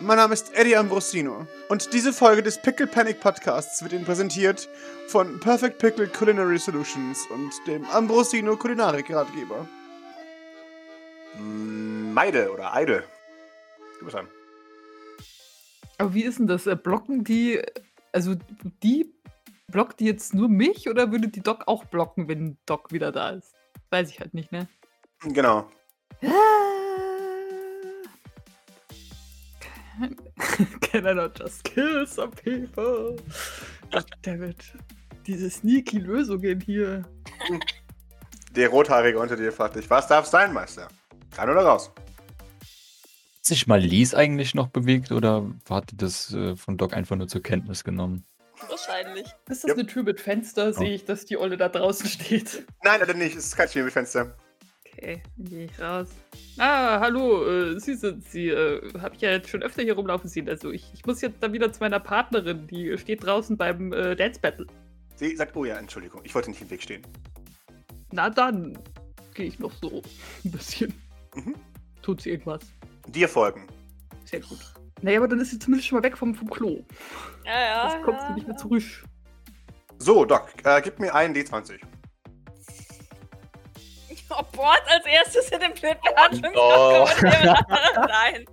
mein Name ist Eddie Ambrosino und diese Folge des Pickle Panic Podcasts wird Ihnen präsentiert von Perfect Pickle Culinary Solutions und dem Ambrosino Kulinarik-Ratgeber. Meide oder Eide. Du bist dran. Aber wie ist denn das? Äh, Blocken die, also die blockt die jetzt nur mich oder würde die Doc auch blocken, wenn Doc wieder da ist? Weiß ich halt nicht, ne? Genau. Can I not just kill some people? Goddammit. Diese sneaky Lösungen hier. Der Rothaarige unter dir fragt dich, was darf sein, Meister? Rein oder raus? Hat sich mal Lies eigentlich noch bewegt oder hat die das äh, von Doc einfach nur zur Kenntnis genommen? Wahrscheinlich. Ist das Yep. eine Tür mit Fenster? Sehe ich, dass die Olle da draußen steht. Nein, leider nicht. Es ist kein Spiel mit Fenster. Okay, dann gehe ich raus. Ah, hallo, äh, Sie sind Sie. Äh, Habe ich ja jetzt schon öfter hier rumlaufen sehen. Also ich, ich muss jetzt dann wieder zu meiner Partnerin, die steht draußen beim äh, Dance Battle. Sie sagt, oh ja, Entschuldigung, ich wollte nicht im Weg stehen. Na dann gehe ich noch so ein bisschen. Mhm. Tut sie irgendwas. Dir folgen. Sehr gut. Naja, aber dann ist sie zumindest schon mal weg vom, vom Klo. Ja, ja. Jetzt kommt ja, sie nicht mehr ja. zurück. So, Doc, äh, gib mir einen D20. Oh, Bord als erstes in den Blödbehandlung. Oh. Nein.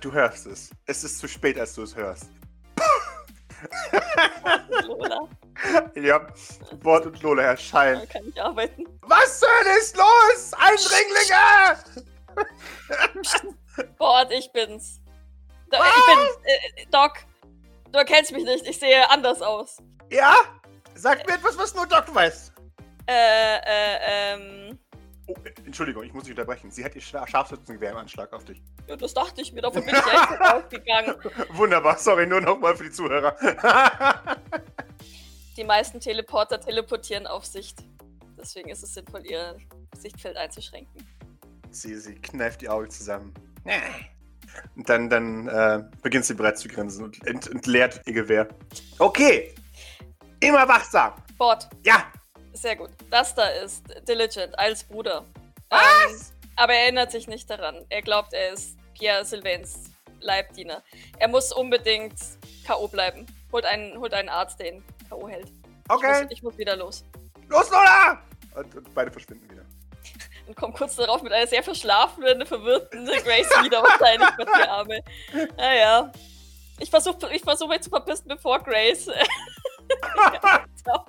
Du hörst es. Es ist zu spät, als du es hörst. Lola, Ja, Bord und Lola erscheinen. da kann ich arbeiten. Was zur Hölle ist los? Eindringlinge! Bord, ich bin's. Do ich bin's. Äh, Doc, du erkennst mich nicht. Ich sehe anders aus. Ja? Sag mir etwas, was nur Doc weiß. Äh, äh, ähm. Oh, Entschuldigung, ich muss dich unterbrechen. Sie hat ihr Scharfschützengewehr im Anschlag auf dich. Ja, das dachte ich mir. Davon bin ich echt ausgegangen. Wunderbar, sorry, nur nochmal für die Zuhörer. Die meisten Teleporter teleportieren auf Sicht. Deswegen ist es sinnvoll, ihr Sichtfeld einzuschränken. sie, sie kneift die Augen zusammen. Und dann, dann äh, beginnt sie bereits zu grinsen und ent entleert ihr Gewehr. Okay, immer wachsam. Bord, Ja, sehr gut. Das da ist Diligent als Bruder. Ähm, aber er erinnert sich nicht daran. Er glaubt, er ist Pierre Sylvains Leibdiener. Er muss unbedingt K.O. bleiben. Holt einen, holt einen Arzt, der ihn K.O. hält. Ich, okay. muss, ich muss wieder los. Los, Lola! Und, und beide verschwinden wieder. Und komm kurz darauf mit einer sehr verschlafenen, verwirrten Grace wieder wahrscheinlich mit die Arme. Naja. Ich versuche ich versuch mich zu verpissen, bevor Grace. ja.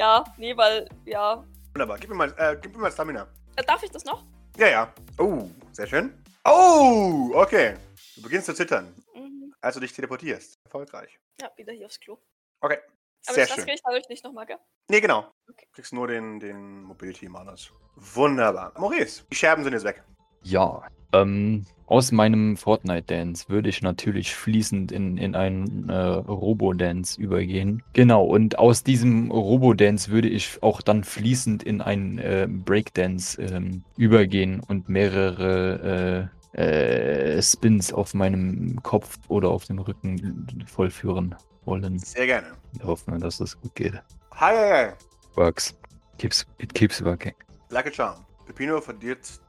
Ja, nee, weil, ja. Wunderbar, gib mir mal, äh, gib mir mal Stamina. Äh, Darf ich das noch? Ja, ja. Oh, sehr schön. Oh, okay. Du beginnst zu zittern, Mhm. als du dich teleportierst. Erfolgreich. Ja, wieder hier aufs Klo. Okay, Aber sehr das schön. kriege ich dadurch nicht nochmal, gell? Nee, genau. Okay. Du kriegst nur den, den Mobility-Manus. Wunderbar. Maurice, die Scherben sind jetzt weg. Ja, ähm, aus meinem Fortnite-Dance würde ich natürlich fließend in, in einen äh, Robo-Dance übergehen. Genau, und aus diesem Robo-Dance würde ich auch dann fließend in einen äh, Breakdance ähm, übergehen und mehrere äh, äh, Spins auf meinem Kopf oder auf dem Rücken vollführen wollen. Sehr gerne. Wir hoffen, dass das gut geht. Hi. Works. Keeps, it keeps working. Like a Charm. Pepino verliert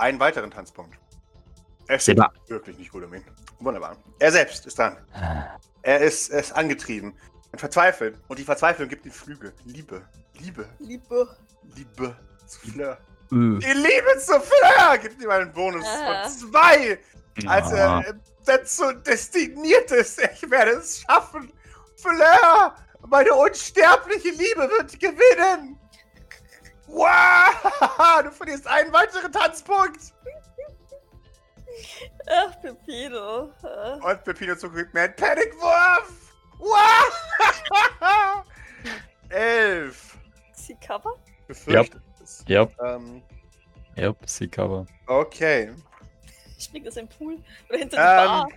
einen weiteren Tanzpunkt. Seba. steht wirklich nicht gut um ihn. Wunderbar. Er selbst ist dran. Er ist, er ist angetrieben und verzweifelt. Und die Verzweiflung gibt ihm Flügel. Liebe. Liebe. Liebe. Liebe zu Fleur. Äh, Die Liebe zu Fleur gibt ihm einen Bonus Ah. von zwei. Als ah. er äh, dazu destiniert ist. Ich werde es schaffen. Fleur, meine unsterbliche Liebe wird gewinnen. Wow! Du verlierst einen weiteren Tanzpunkt. Ach, Pepino. Und Pepino zurück mir einen Panikwurf. Wow! Elf. Sie cover? Befürchtet. Ja, Ähm, ja, sie cover. okay. Springt das im Pool? Oder hinter die Bar? Ähm,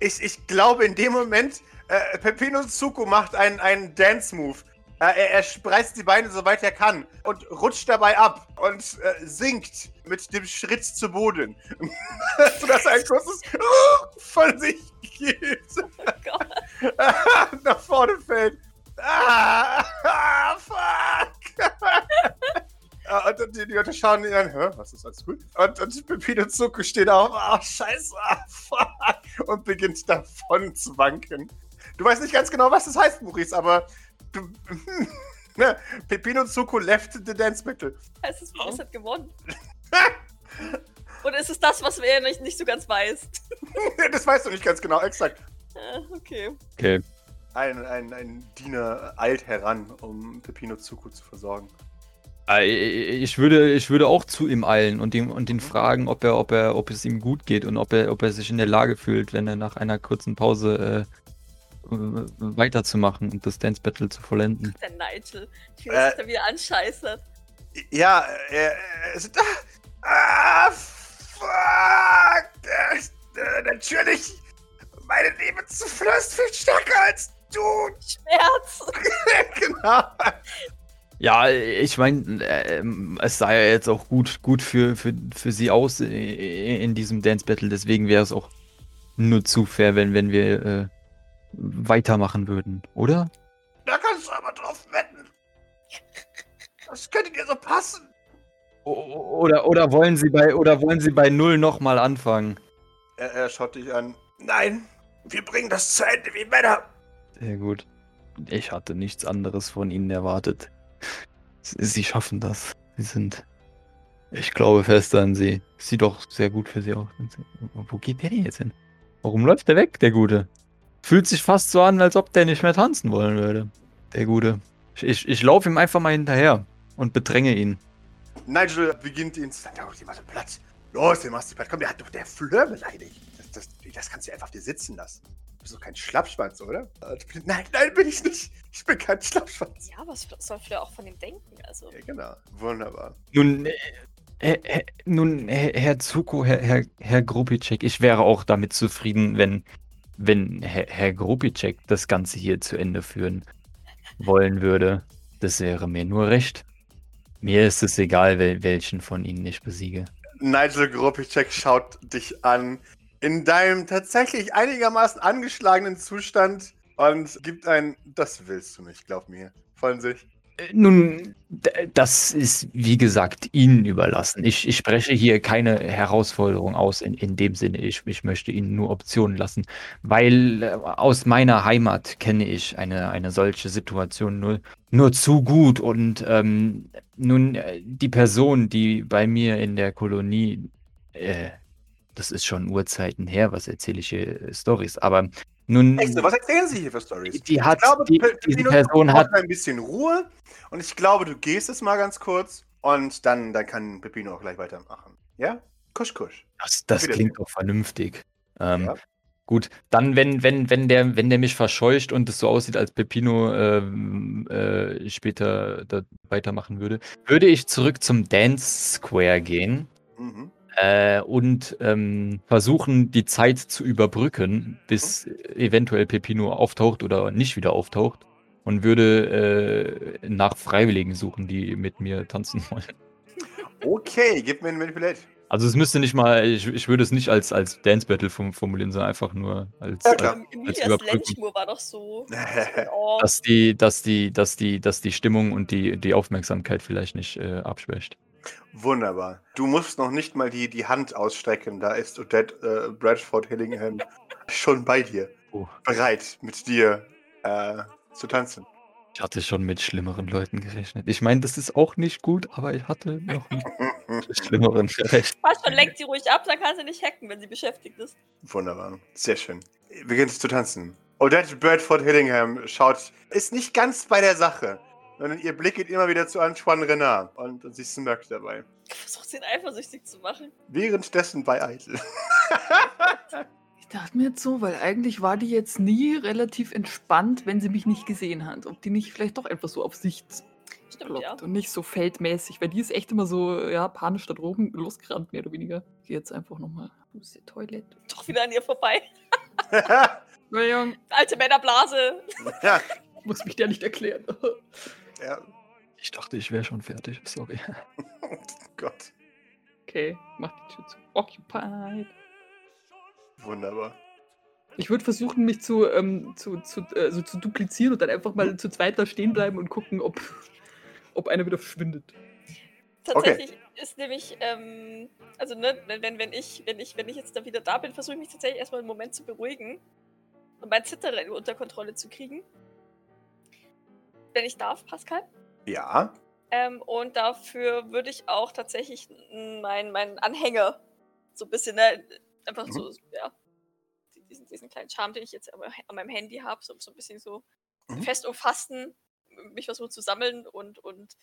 ich, ich glaube, in dem Moment, äh, Pepino Zuko macht einen, einen Dance-Move. Äh, er, er spreizt die Beine soweit er kann und rutscht dabei ab und äh, sinkt mit dem Schritt zu Boden. Sodass er ein kurzes von sich gibt. Oh nach vorne fällt. Ah, ah, fuck! Äh, Und die, Leute schauen ihn an, Hä, was ist alles gut? Und, und Pepino Zuko steht auf, ach scheiße, ah, fuck, und beginnt davon zu wanken. Du weißt nicht ganz genau, was das heißt, Maurice, aber Pepino Zuko left the dance battle. Heißt es, Maurice hat gewonnen? Oder ist es das, was er nicht, nicht so ganz weiß? das weißt du nicht ganz genau, exakt. Äh, okay. Okay. Ein, ein, ein Diener eilt heran, um Pepino Zuko zu versorgen. Äh, Ich würde, ich würde auch zu ihm eilen und ihn, und ihn fragen, ob er, ob er, ob es ihm gut geht und ob er, ob er sich in der Lage fühlt, wenn er nach einer kurzen Pause äh, weiterzumachen und das Dance Battle zu vollenden. Der Nigel. Die Äh. sich da wieder anscheißert. Ja, er, er ist. Ah, ah, fuck! Äh, äh, natürlich! Meine Liebe zu Fleur ist viel stärker als du! Schmerz! genau! Ja, ich meine, äh, es sah ja jetzt auch gut, gut für, für, für sie aus äh, in diesem Dance Battle, deswegen wäre es auch nur zu fair, wenn, wenn wir äh, weitermachen würden, oder? Da kannst du aber drauf wetten! Das könnte dir so passen! O- Oder, oder wollen Sie bei oder wollen Sie bei null nochmal anfangen? Er, er schaut dich an. Nein! Wir bringen das zu Ende wie Männer! Sehr gut. Ich hatte nichts anderes von Ihnen erwartet. Sie, schaffen das. Sie sind. Ich glaube fest an Sie. Sieht doch sehr gut für Sie aus. Wo geht der denn jetzt hin? Warum läuft der weg, der Gute? Fühlt sich fast so an, als ob der nicht mehr tanzen wollen würde. Der Gute. Ich, ich, ich laufe ihm einfach mal hinterher und bedränge ihn. Nigel beginnt ihn zu sagen: Ja, dir machst du Platz. Los, dir machst du Platz. Komm, der hat doch der Fleur beleidigt. Das, das, das kannst du einfach dir sitzen lassen. Du bist doch kein Schlappschwanz, oder? Äh, Nein, nein, bin ich nicht. Ich bin kein Schlappschwanz. Ja, was soll Fleur auch von ihm denken? Also, Ja, genau. Wunderbar. Nun, äh, äh, äh, nun Herr, Herr Zuko, Herr, Herr, Herr Grupicek, ich wäre auch damit zufrieden, wenn, wenn Herr, Herr Grupicek das Ganze hier zu Ende führen wollen würde. Das wäre mir nur recht. Mir ist es egal, wel, welchen von Ihnen ich besiege. Nigel Gropicek schaut dich an. In deinem tatsächlich einigermaßen angeschlagenen Zustand und gibt ein, das willst du nicht, glaub mir, von sich. Nun, das ist, wie gesagt, Ihnen überlassen. Ich, ich spreche hier keine Herausforderung aus in, in dem Sinne. Ich, ich möchte Ihnen nur Optionen lassen, weil äh, aus meiner Heimat kenne ich eine, eine solche Situation nur, nur zu gut. Und ähm, nun, äh, die Person, die bei mir in der Kolonie, äh, das ist schon Urzeiten her, was erzähle ich hier äh, Stories, aber nun, Echt so, was erzählen Sie hier für Stories? die hat, ich glaube, die, diese Person hat ein bisschen Ruhe und ich glaube, du gehst es mal ganz kurz und dann, dann kann Pepino auch gleich weitermachen. Ja? Kusch, kusch. Das, das klingt doch vernünftig. Ähm, Ja. Gut, dann, wenn, wenn, wenn, der, wenn der mich verscheucht und es so aussieht, als Pepino ähm, äh, später da weitermachen würde, würde ich zurück zum Dance Square gehen Mhm. Äh, und ähm, versuchen, die Zeit zu überbrücken, bis eventuell Pepino auftaucht oder nicht wieder auftaucht. Und würde äh, nach Freiwilligen suchen, die mit mir tanzen wollen. Okay, gib mir ein Manipulate. Also es müsste nicht mal, ich, ich würde es nicht als, als Dance Battle form- formulieren, sondern einfach nur als, Ja, als klar. Emilias. Lenschmur war doch so. Oh, dass die, dass die, dass die, dass die Stimmung und die, die Aufmerksamkeit vielleicht nicht äh, abschwächt. Wunderbar. Du musst noch nicht mal die, die Hand ausstrecken. Da ist Odette äh, Bradford Hillingham schon bei dir. Oh. Bereit, mit dir äh, zu tanzen. Ich hatte schon mit schlimmeren Leuten gerechnet. Ich meine, das ist auch nicht gut, aber ich hatte noch mit schlimmeren gerechnet. Passt schon, lenkt sie ruhig ab, dann kann sie nicht hacken, wenn sie beschäftigt ist. Wunderbar. Sehr schön. Beginnt zu tanzen. Odette Bradford Hillingham schaut, ist nicht ganz bei der Sache, sondern ihr Blick geht immer wieder zu Antoine Renard und, und sie smirkt dabei. Versucht sie ihn eifersüchtig zu machen. Währenddessen bei Eitel. Ich dachte mir jetzt so, weil eigentlich war die jetzt nie relativ entspannt, wenn sie mich nicht gesehen hat. Ob die nicht vielleicht doch einfach so auf sich Stimmt, ja. und nicht so feldmäßig, weil die ist echt immer so, ja, panisch da droben losgerannt, mehr oder weniger. Ich geh jetzt einfach nochmal. Wo ist die Toilette? Doch wieder an ihr vorbei. Entschuldigung, Alte Männerblase. ja, muss mich der nicht erklären. Ja. Ich dachte, ich wäre schon fertig. Sorry. Gott. Okay, mach die Tür zu. Occupied. Wunderbar. Ich würde versuchen, mich zu, ähm, zu, zu, äh, so zu duplizieren und dann einfach mal zu zweit da stehen bleiben und gucken, ob, ob einer wieder verschwindet. Tatsächlich ist nämlich, ähm, also ne, wenn, wenn, wenn, ich, wenn, ich, wenn ich jetzt da wieder da bin, versuche ich mich tatsächlich erstmal einen Moment zu beruhigen und mein Zittern unter Kontrolle zu kriegen. Wenn ich darf, Pascal. Ja. Ähm, und dafür würde ich auch tatsächlich meinen mein Anhänger so ein bisschen, ne, einfach Mhm. so, ja, diesen, diesen kleinen Charme, den ich jetzt an meinem Handy habe, so, so ein bisschen so Mhm. fest umfassen, mich versuchen zu sammeln und, und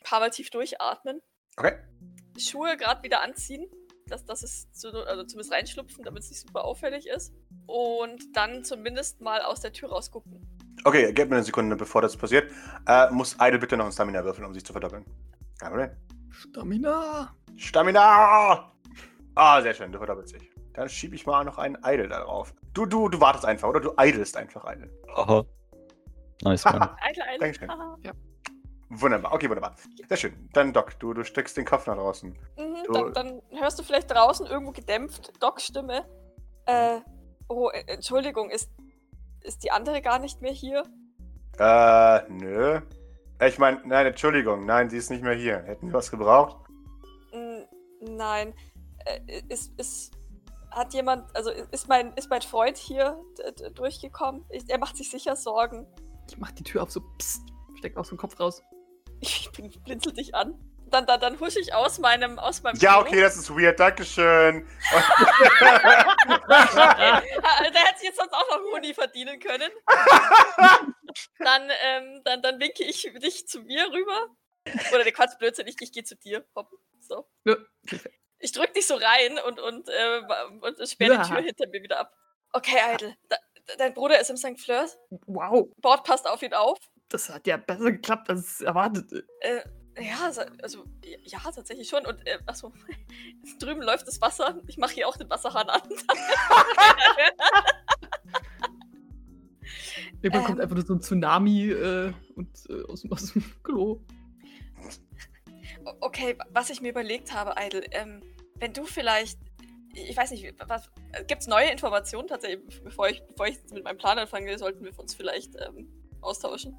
ein paar Mal tief durchatmen. Okay. Schuhe gerade wieder anziehen, dass das ist so, also zumindest reinschlupfen, damit es nicht super auffällig ist. Und dann zumindest mal aus der Tür rausgucken. Okay, gib mir eine Sekunde, bevor das passiert. Äh, muss Idle bitte noch einen Stamina würfeln, um sich zu verdoppeln. Kein Problem. Stamina. Stamina! Ah, sehr schön, du verdoppelst dich. Dann schiebe ich mal noch einen Idle da drauf. Du, du, du wartest einfach, oder? Du idlest einfach Idle. Aha. Nice, Mann. Eitel, eitel. Dankeschön. haha. Wunderbar, okay, wunderbar. Sehr schön. Dann Doc, du, du steckst den Kopf nach draußen. Mhm, Du- dann, dann hörst du vielleicht draußen irgendwo gedämpft Docs Stimme. Äh, oh, äh, Entschuldigung, ist, ist die andere gar nicht mehr hier? Äh, nö. Ich meine, nein, Entschuldigung, nein, sie ist nicht mehr hier. Hätten wir was gebraucht? N nein. Äh, ist, ist, hat jemand, also ist mein, ist mein Freund hier durchgekommen? Ich, er macht sich sicher Sorgen. Ich mach die Tür auf, so psst. Steck aus dem Kopf raus. Ich bl- blinzel dich an. Dann, dann, dann husch ich aus meinem, aus meinem Ja, Klo. okay, das ist weird, Dankeschön. Der hätte sich jetzt sonst auch noch Huni verdienen können. dann, ähm, dann, dann winke ich dich zu mir rüber. Oder der Quatsch Blödsinn, ich, ich gehe zu dir. Hopp. So. Ich drück dich so rein und, und, äh, und sperre Ja. die Tür hinter mir wieder ab. Okay, Idle. Da, dein Bruder ist im St. Fleurs. Wow. Bord passt auf ihn auf. Das hat ja besser geklappt, als erwartet. Äh, ja, also, ja, tatsächlich schon. Und, äh, achso, drüben läuft das Wasser. Ich mache hier auch den Wasserhahn an. Irgendwann Ähm. kommt einfach nur so ein Tsunami äh, und äh, aus, dem- aus dem Klo. Okay, wa- was ich mir überlegt habe, Idle, ähm, wenn du vielleicht, ich weiß nicht, was, gibt es neue Informationen tatsächlich, bevor ich, bevor ich mit meinem Plan anfange, sollten wir uns vielleicht ähm, austauschen.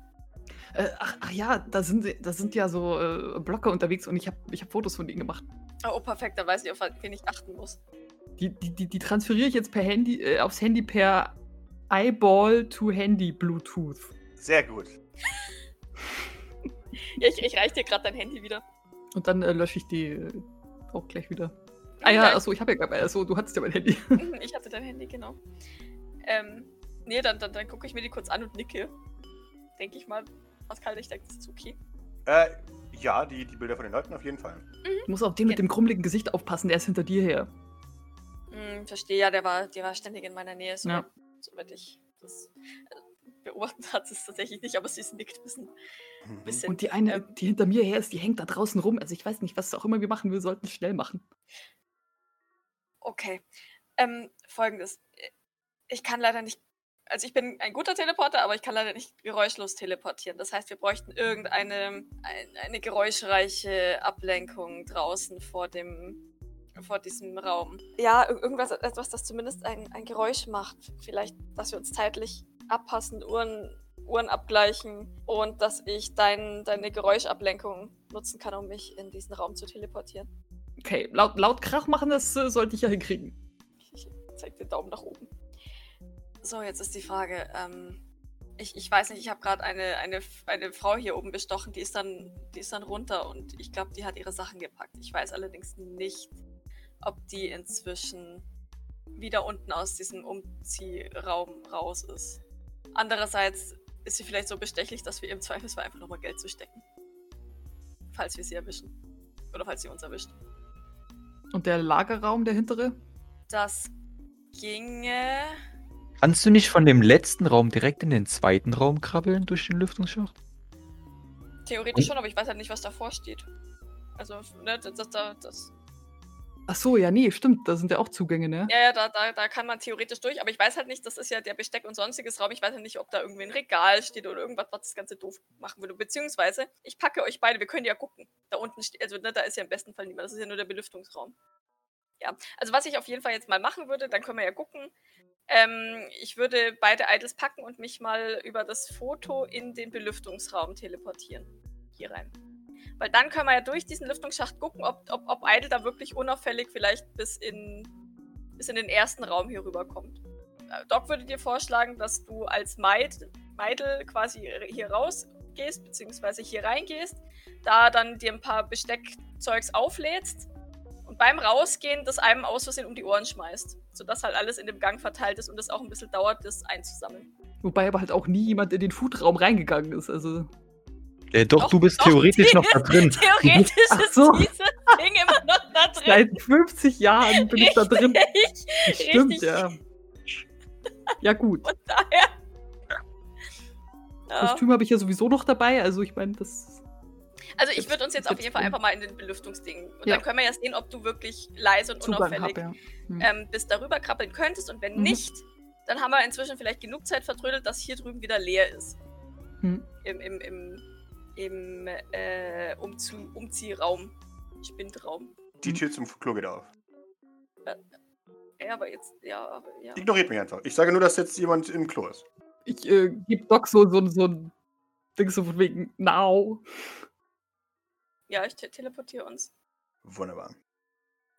Äh, ach, ach ja, da sind, sie- da sind ja so äh, Blogger unterwegs und ich habe ich hab Fotos von denen gemacht. Oh, perfekt, dann weiß ich, auf wen ich achten muss. Die, die, die, die transferiere ich jetzt per Handy, äh, aufs Handy per Eyeball to Handy Bluetooth. Sehr gut. Ja, ich, ich reiche dir gerade dein Handy wieder. Und dann äh, lösche ich die äh, auch gleich wieder. Ah ja, achso, ich habe ja gar achso, du hattest ja mein Handy. Mhm, Ich hatte dein Handy, genau. Ähm, nee, dann, dann, dann gucke ich mir die kurz an und nicke. Denke ich mal. Pascal, ich denke, das ist okay. Äh, ja, die, die Bilder von den Leuten auf jeden Fall. Du musst auf den mit dem krummeligen Gesicht aufpassen, der ist hinter dir her. Hm, verstehe, ja, der war, der war ständig in meiner Nähe, soweit, Ja. soweit ich das äh, beobachtet hat es tatsächlich nicht, aber sie ist nickt ein bisschen. Mhm. bisschen Und die eine, ähm, die hinter mir her ist, die hängt da draußen rum. Also ich weiß nicht, was auch immer wir machen, wir sollten es schnell machen. Okay. Ähm, folgendes. Ich kann leider nicht. Also ich bin ein guter Teleporter, aber ich kann leider nicht geräuschlos teleportieren. Das heißt, wir bräuchten irgendeine ein, eine geräuschreiche Ablenkung draußen vor dem vor diesem Raum. Ja, ir- irgendwas, etwas, das zumindest ein, ein Geräusch macht. Vielleicht, dass wir uns zeitlich abpassen, Uhren, Uhren abgleichen und dass ich dein, deine Geräuschablenkung nutzen kann, um mich in diesen Raum zu teleportieren. Okay, laut, laut Krach machen, das äh, sollte ich ja hinkriegen. Ich zeig den Daumen nach oben. So, jetzt ist die Frage. Ähm, ich, ich weiß nicht, ich habe gerade eine, eine, eine Frau hier oben bestochen, die ist dann, die ist dann runter und ich glaube, die hat ihre Sachen gepackt. Ich weiß allerdings nicht, ob die inzwischen wieder unten aus diesem Umziehraum raus ist. Andererseits ist sie vielleicht so bestechlich, dass wir ihr im Zweifelsfall einfach nochmal Geld zustecken. Falls wir sie erwischen. Oder falls sie uns erwischt. Und der Lagerraum, der hintere? Das ginge. Kannst du nicht von dem letzten Raum direkt in den zweiten Raum krabbeln durch den Lüftungsschacht? Theoretisch schon, aber ich weiß halt nicht, was davor steht. Also, ne, das, das, das, das Ach so, ja, nee, stimmt, da sind ja auch Zugänge, ne? ja, ja, da, da, da kann man theoretisch durch, aber ich weiß halt nicht, das ist ja der Besteck und sonstiges Raum, ich weiß halt nicht, ob da irgendwie ein Regal steht oder irgendwas, was das Ganze doof machen würde. Beziehungsweise, ich packe euch beide, wir können ja gucken. Da unten steht, also ne, da ist ja im besten Fall niemand, das ist ja nur der Belüftungsraum. Ja, also was ich auf jeden Fall jetzt mal machen würde, dann können wir ja gucken. Ähm, ich würde beide Idols packen und mich mal über das Foto in den Belüftungsraum teleportieren. Hier rein. Weil dann können wir ja durch diesen Lüftungsschacht gucken, ob, ob, ob Idle da wirklich unauffällig vielleicht bis in, bis in den ersten Raum hier rüberkommt. Äh, Doc würde dir vorschlagen, dass du als Maid, Meidel quasi hier rausgehst, beziehungsweise hier reingehst, da dann dir ein paar Besteckzeugs auflädst beim Rausgehen das einem aus Versehen um die Ohren schmeißt. Sodass halt alles in dem Gang verteilt ist und es auch ein bisschen dauert, das einzusammeln. Wobei aber halt auch nie jemand in den Foodraum reingegangen ist. Also. Äh, doch, Doch, du bist doch, theoretisch noch da drin. Theoretisch ist so. dieses Ding immer noch da drin. Seit 50 Jahren bin ich da drin. Richtig, Stimmt, richtig. ja. Ja, gut. Von daher. Ja. Kostüm habe ich ja sowieso noch dabei, also ich meine, das. Also ich würde uns jetzt auf jeden Fall einfach mal in den Belüftungsding. Und Ja. dann können wir ja sehen, ob du wirklich leise und Zugang unauffällig habe, ja. Hm. ähm, bis darüber krabbeln könntest. Und wenn Mhm. nicht, dann haben wir inzwischen vielleicht genug Zeit vertrödelt, dass hier drüben wieder leer ist. Hm. Im, im, im, im äh, Umzu Umziehraum. Spindraum. Die Tür zum Klo geht auf. Ja, aber jetzt, ja, aber ja. Ignoriert mich einfach. Ich sage nur, dass jetzt jemand im Klo ist. Ich äh, gebe Doc so, so, so ein Ding so von wegen Now. Ja, ich te teleportiere uns. Wunderbar.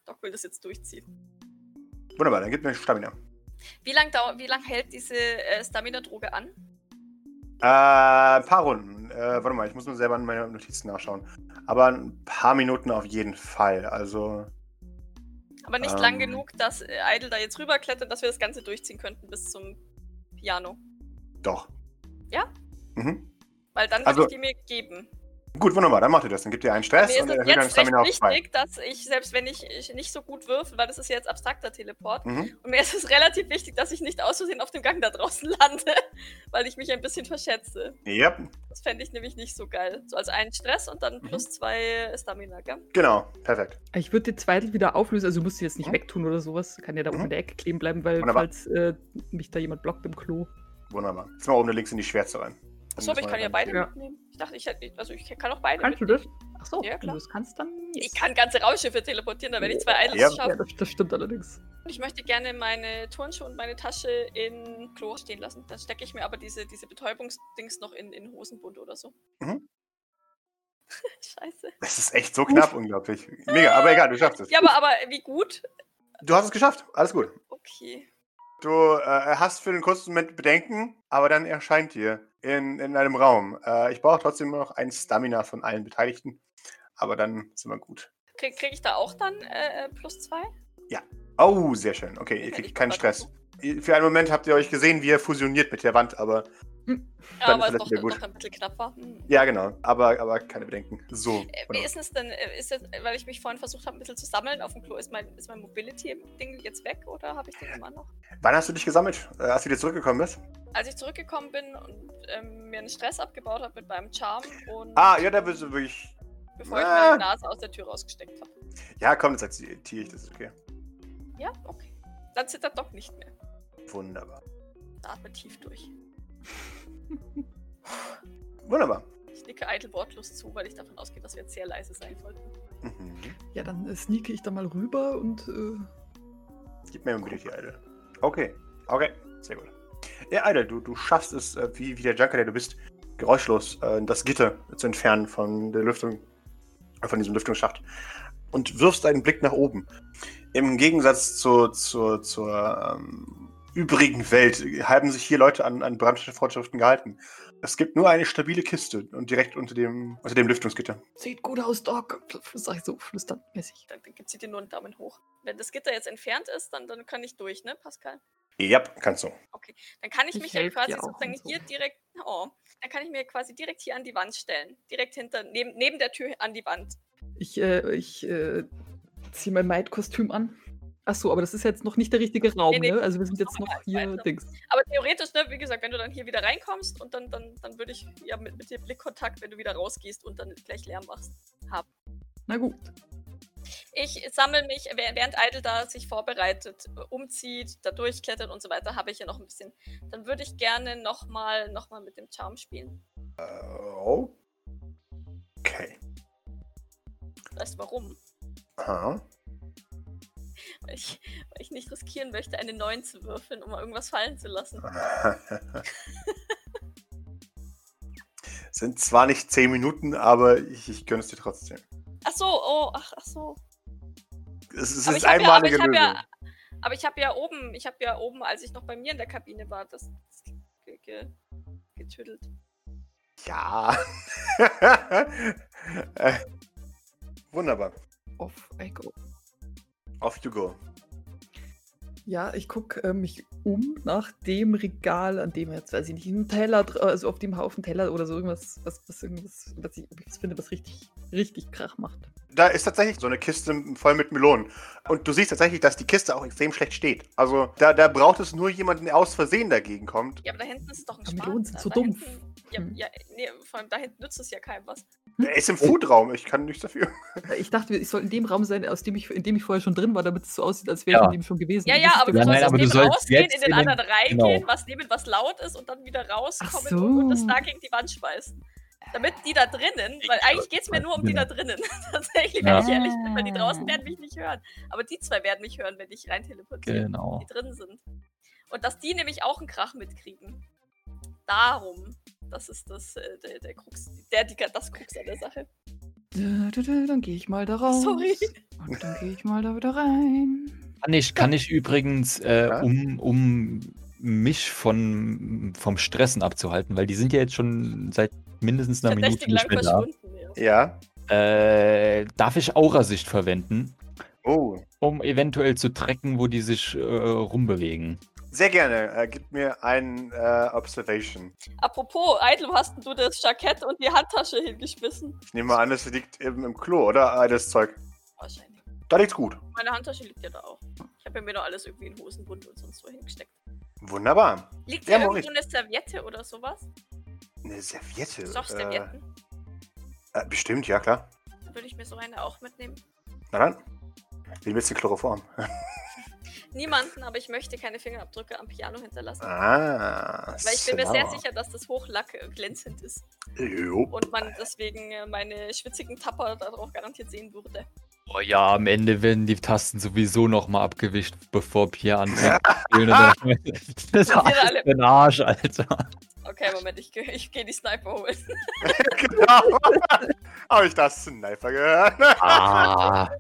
Doc will das jetzt durchziehen. Wunderbar, dann gib mir Stamina. Wie lang, wie lang hält diese äh, Stamina-Droge an? Äh, ein paar Runden. Äh, warte mal, ich muss nur selber in meine Notizen nachschauen. Aber ein paar Minuten auf jeden Fall. Also, Aber nicht lang Ähm. genug, dass äh, Idle da jetzt rüberklettert, dass wir das Ganze durchziehen könnten bis zum Piano. doch. Ja? Mhm. Weil dann Also- würde ich die mir geben. Gut, wunderbar, dann macht ihr das. Dann gebt ihr einen Stress Mir und es erhöht deine jetzt recht Stamina auf zwei. wichtig, dass ich, selbst wenn ich, ich nicht so gut würfel, weil das ist jetzt abstrakter Teleport, Mhm. und mir ist es relativ wichtig, dass ich nicht aus Versehen auf dem Gang da draußen lande, weil ich mich ein bisschen verschätze. Ja, Das fände ich nämlich nicht so geil. So als einen Stress und dann Mhm. plus zwei Stamina, gell? genau, perfekt. Ich würde den zweiten wieder auflösen, also du musst sie jetzt nicht Mhm. wegtun oder sowas. Kann ja da oben Mhm. in der Ecke kleben bleiben, weil Wunderbar. falls äh, mich da jemand blockt im Klo. Wunderbar. Jetzt mal oben links in die Schwärze rein. Achso, aber ich kann ja beide Ja. mitnehmen. Ich dachte, ich hätte, also ich kann auch beide Kannst du mitnehmen. das? Achso, Ja, klar. du das kannst, dann. yes. Ich kann ganze Raumschiffe teleportieren, da werde ich zwei Idols Ja. Ja, schaffen. das, das stimmt allerdings. Ich möchte gerne meine Turnschuhe und meine Tasche in Klo stehen lassen. Dann stecke ich mir aber diese, diese Betäubungsdings noch in, in Hosenbund oder so. Mhm. Scheiße. Das ist echt so knapp, unglaublich. Mega, aber egal, du schaffst es. Ja, aber, aber wie gut? Du hast es geschafft, alles gut. Okay. Du äh, hast für einen kurzen Moment Bedenken, aber dann erscheint dir in, in einem Raum. Äh, ich brauche trotzdem noch ein Stamina von allen Beteiligten, aber dann sind wir gut. Krieg, krieg ich da auch dann äh, plus zwei? Oh, sehr schön. Okay, ihr kriegt keinen Stress. Für einen Moment habt ihr euch gesehen, wie er fusioniert mit der Wand, aber Ja, Dann aber ist es doch, gut. doch ein bisschen knapp war. Hm. ja, genau. Aber, aber keine Bedenken. So. Äh, Wie ist es denn, äh, ist es, weil ich mich vorhin versucht habe, ein bisschen zu sammeln auf dem Klo, ist mein, ist mein Mobility-Ding jetzt weg oder habe ich den immer noch? Wann hast du dich gesammelt? Äh, als du wieder zurückgekommen bist? Als ich zurückgekommen bin und ähm, mir einen Stress abgebaut habe mit meinem Charme und Ah, ja, da bist du wirklich. bevor ich Ah. meine Nase aus der Tür rausgesteckt habe. Ja, komm, das akzeptiere ich, das ist okay. Ja, okay. Dann zittert Doc nicht mehr. Wunderbar. Atme tief durch. Wunderbar. Ich nicke eitel wortlos zu, weil ich davon ausgehe, dass wir jetzt sehr leise sein sollten. Mhm. Ja, dann äh, sneake ich da mal rüber und. Äh, Gib mir Mobility, Idle. Okay. Okay, sehr gut. Ja, Idle, du, du schaffst es, äh, wie, wie der Junker, der du bist, geräuschlos äh, das Gitter zu entfernen von der Lüftung, äh, von diesem Lüftungsschacht und wirfst einen Blick nach oben. Im Gegensatz zur, zur, zur ähm, übrigen Welt haben sich hier Leute an, an Brandvorschriften gehalten. Es gibt nur eine stabile Kiste und direkt unter dem, unter dem Lüftungsgitter. Sieht gut aus, Doc. Sag ich so flüsternmäßig. Dann, gibt sie dir nur einen Daumen hoch. Wenn das Gitter jetzt entfernt ist, dann, dann kann ich durch, ne, Pascal? Ja, kannst du. Dann kann ich Ich mich ja quasi sozusagen so. hier direkt. Oh, dann kann ich mir quasi direkt hier an die Wand stellen. Direkt hinter, neben, neben der Tür an die Wand. Ich, äh, ich äh, ziehe mein Maid-Kostüm an. Achso, aber das ist jetzt noch nicht der richtige Raum, Nee, nee, ne? Also wir sind jetzt ist noch hier weiter. Dings. Aber theoretisch, ne, wie gesagt, wenn du dann hier wieder reinkommst und dann, dann, dann würde ich ja mit, mit dir Blickkontakt, wenn du wieder rausgehst und dann gleich Lärm machst, haben. Na gut. Ich sammle mich, wäh- während Idle da sich vorbereitet, umzieht, da durchklettert und so weiter, habe ich ja noch ein bisschen. Dann würde ich gerne nochmal noch mal mit dem Charm spielen. Äh, okay. Weißt du warum? Aha. Weil ich, weil ich nicht riskieren möchte, eine 9 zu würfeln, um mal irgendwas fallen zu lassen. Sind zwar nicht 10 Minuten, aber ich, ich gönne es dir trotzdem. Ach so, oh, ach, ach so. Es, es Aber ist ich hab ja- aber einmalige ich hab Lösung. ja- Aber ich habe ja oben, ich habe ja oben, als ich noch bei mir in der Kabine war, das ge ge getüdelt. Ja. äh, wunderbar. Off I go. Off you go. Ja, ich gucke äh, mich um nach dem Regal, an dem jetzt, weiß ich nicht, ein Teller, also auf dem Haufen Teller oder so irgendwas, was, was irgendwas, was ich was finde, was richtig, richtig Krach macht. Da ist tatsächlich so eine Kiste voll mit Melonen. Und du siehst tatsächlich, dass die Kiste auch extrem schlecht steht. Also da, da braucht es nur jemanden, der aus Versehen dagegen kommt. Ja, aber da hinten ist doch ein Schwan. Melonen sind so dumpf. hinten- Ja, Hm. ja, nee, vor allem da hinten nützt es ja keinem was. Er ist im Foodraum, ich kann nichts dafür. Ich dachte, ich soll in dem Raum sein, aus dem ich, in dem ich vorher schon drin war, damit es so aussieht, als wäre ich Ja. in dem schon gewesen. Ja, ja, das aber du Ja, sollst nein, aus dem sollst rausgehen, jetzt in den in den- anderen reingehen, genau. was nehmen, was laut ist und dann wieder rauskommen so. und das da gegen die Wand schmeißen. Damit die da drinnen, weil eigentlich geht es mir nur um die da drinnen. Tatsächlich, wenn Ja. ich ehrlich bin, weil die draußen werden mich nicht hören. Aber die zwei werden mich hören, wenn ich rein teleportiere, Genau. die drin sind. Und dass die nämlich auch einen Krach mitkriegen. Darum, das ist das, äh, der, der Krux, der, die, das Krux an der Sache. Da, da, da, Dann gehe ich mal da raus. Sorry. Und dann gehe ich mal da wieder rein. Kann ich, kann ich übrigens, äh, um, um mich von, vom Stressen abzuhalten, weil die sind ja jetzt schon seit mindestens einer Minute nicht mehr da. Ja. Äh, darf ich Aurasicht verwenden, Oh. um eventuell zu tracken, wo die sich äh, rumbewegen? Sehr gerne. Äh, gib mir ein äh, Observation. Apropos, wo hast du das Jackett und die Handtasche hingeschmissen? Ich nehme an, es liegt eben im Klo, oder? Ah, das Zeug. Wahrscheinlich. Da liegt's gut. Meine Handtasche liegt ja da auch. Ich habe ja mir noch alles irgendwie in Hosenbund und sonst wo hingesteckt. Wunderbar. Liegt Ja, da irgendwo eine Serviette oder sowas? Eine Serviette. Softservietten? Äh, äh, bestimmt, ja klar. Dann würde ich mir so eine auch mitnehmen. Na dann. Wie ein bisschen Chloroform. Niemanden, aber ich möchte keine Fingerabdrücke am Piano hinterlassen. Ah. Weil ich bin mir sehr smart. sicher, dass das Hochlack glänzend ist. Jo. Und man deswegen äh, meine schwitzigen Tapper darauf garantiert sehen würde. Oh ja, am Ende werden die Tasten sowieso nochmal abgewischt, bevor Pierre anfängt zu spielen. Das ist alles den Arsch, Alter. Okay, Moment, ich, geh- ich gehe die Sniper holen. genau. Habe ich das Sniper gehört? Ah,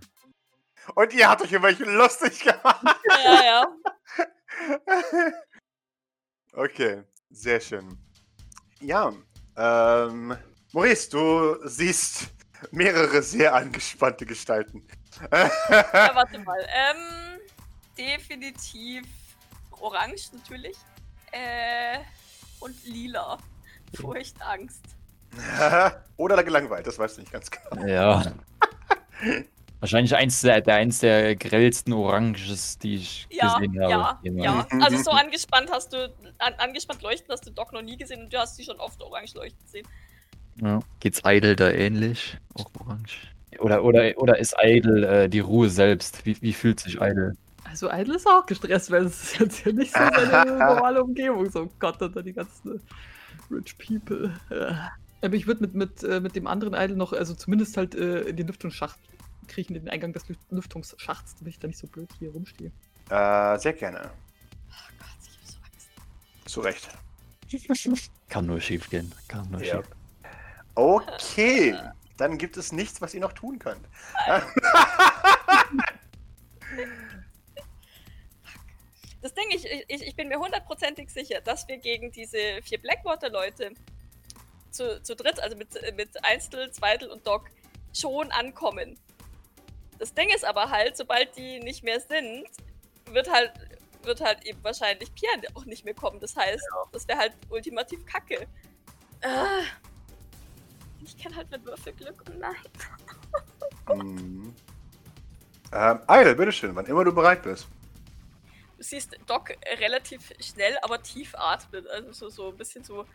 Und ihr habt euch über mich lustig gemacht. ja, ja. Okay, sehr schön. Ja, ähm, Maurice, du siehst mehrere sehr angespannte Gestalten. Ja, warte mal. Ähm, definitiv orange natürlich. Äh, und lila. Furcht, Angst. Oder gelangweilt, das weißt du nicht ganz genau. ja. Wahrscheinlich eins der, der, eins der grellsten Oranges, die ich Ja, gesehen habe. ja, ja. Also so angespannt hast du, an, angespannt leuchten hast du Doc noch nie gesehen und du hast sie schon oft orange leuchten sehen. Ja. Geht's Idle da ähnlich? Auch orange. Oder, oder, oder ist Idle äh, die Ruhe selbst? Wie, wie fühlt sich Idle? Also Idle ist auch gestresst, weil es ist jetzt hier nicht so seine normale Umgebung. So, oh Gott, und dann die ganzen Rich People. Äh. Aber ich würde mit, mit, äh, mit dem anderen Idle noch, also zumindest halt äh, in den Lüftungsschacht kriechen, in den Eingang des Lüft Lüftungsschachts, damit ich da nicht so blöd hier rumstehe. Äh, sehr gerne. Oh Gott, ich hab so Angst. Zu Recht. Kann nur schief gehen. Kann nur Ja. schief. Okay, dann gibt es nichts, was ihr noch tun könnt. Das Ding, ich, ich, ich bin mir hundertprozentig sicher, dass wir gegen diese vier Blackwater-Leute zu, zu dritt, also mit, mit Einstel, Zweitel und Doc, schon ankommen. Das Ding ist aber halt, sobald die nicht mehr sind, wird halt, wird halt eben wahrscheinlich Pierre auch nicht mehr kommen. Das heißt, das wäre halt ultimativ kacke. Ah. Ich kenne halt mit Würfelglück und nein. Mhm. Ähm, Idle, bitteschön, wann immer du bereit bist. Du siehst Doc relativ schnell, aber tief atmen. Also so, so ein bisschen so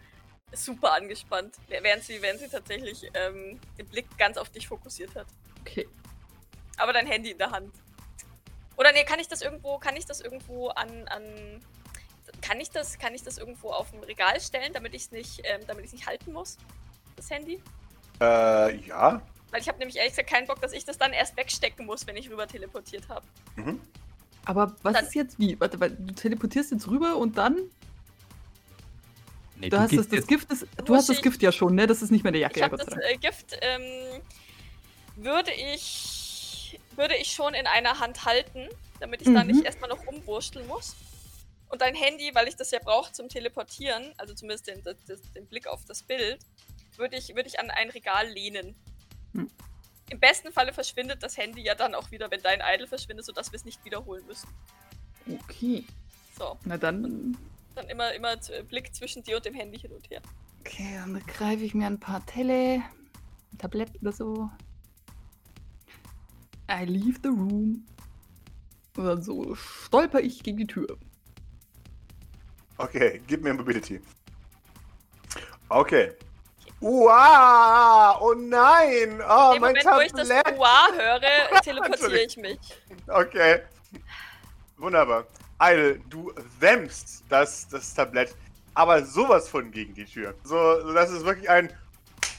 super angespannt. Während sie, während sie tatsächlich ähm, den Blick ganz auf dich fokussiert hat. Okay. Aber dein Handy in der Hand. Oder nee, kann ich das irgendwo, kann ich das irgendwo an, an kann ich das, kann ich das irgendwo auf ein Regal stellen, damit ich es nicht, ähm, damit ich nicht halten muss? Das Handy? Äh, ja. Weil ich habe nämlich ehrlich gesagt keinen Bock, dass ich das dann erst wegstecken muss, wenn ich rüber teleportiert habe. Mhm. Aber was Dann- ist jetzt wie? Warte, weil du teleportierst jetzt rüber und dann? Nee, Du hast das, das Gift, ist, du hast das Gift ja schon, ne? Das ist nicht mehr der Jacke, Ich ja habe Gott das sei Dank. äh, Gift, ähm, würde ich, würde ich schon in einer Hand halten, damit ich da Mhm. nicht erstmal noch rumwursteln muss. Und dein Handy, weil ich das ja brauche zum Teleportieren, also zumindest den, das, den Blick auf das Bild, würde ich, würde ich an ein Regal lehnen. Hm. Im besten Falle verschwindet das Handy ja dann auch wieder, wenn dein Idol verschwindet, sodass wir es nicht wiederholen müssen. Okay. So, Na dann. dann immer, immer Blick zwischen dir und dem Handy hin und her. Okay, dann greife ich mir ein paar Tele, ein Tablett oder so. I leave the room. Und dann so stolper ich gegen die Tür. Okay, gib mir Mobility. Okay. Uah! Oh nein! Oh, Im mein Moment, wo ich das Tablett! Boah höre, teleportiere ich mich. Okay. Wunderbar. Eil, du wämmst das, das Tablett, aber sowas von gegen die Tür. So, so dass es wirklich ein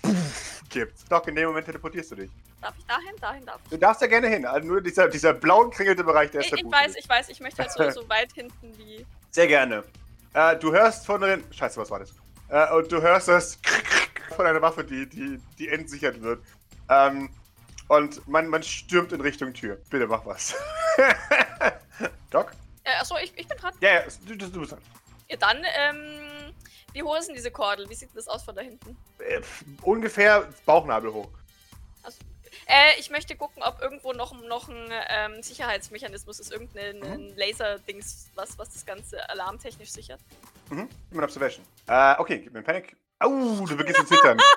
Puff gibt. Doch, in dem Moment teleportierst du dich. Darf ich dahin? Dahin darf ich. Du darfst ja gerne hin. Also nur dieser, dieser blauen kringelte Bereich, der ist Ich, der ich weiß, ich weiß, ich möchte halt so, so weit hinten wie. Sehr gerne. Äh, du hörst von drin. Scheiße, was war das? Äh, und du hörst das von einer Waffe, die, die, die entsichert wird. Ähm, und man, man stürmt in Richtung Tür. Bitte mach was. Doc? Äh, achso, ich, ich bin dran. Ja, ja, du, du, du bist dran. Ja, dann, ähm. Ist denn diese Kordel? Wie sieht das aus von da hinten? Äh, ungefähr Bauchnabel hoch. Äh, ich möchte gucken, ob irgendwo noch, noch ein ähm, Sicherheitsmechanismus ist. Irgendein ein Laser-Dings, was, was das Ganze alarmtechnisch sichert. Mhm. Gib mir Observation. Äh, okay, gib mir einen Panic. Au, du beginnst zu zittern.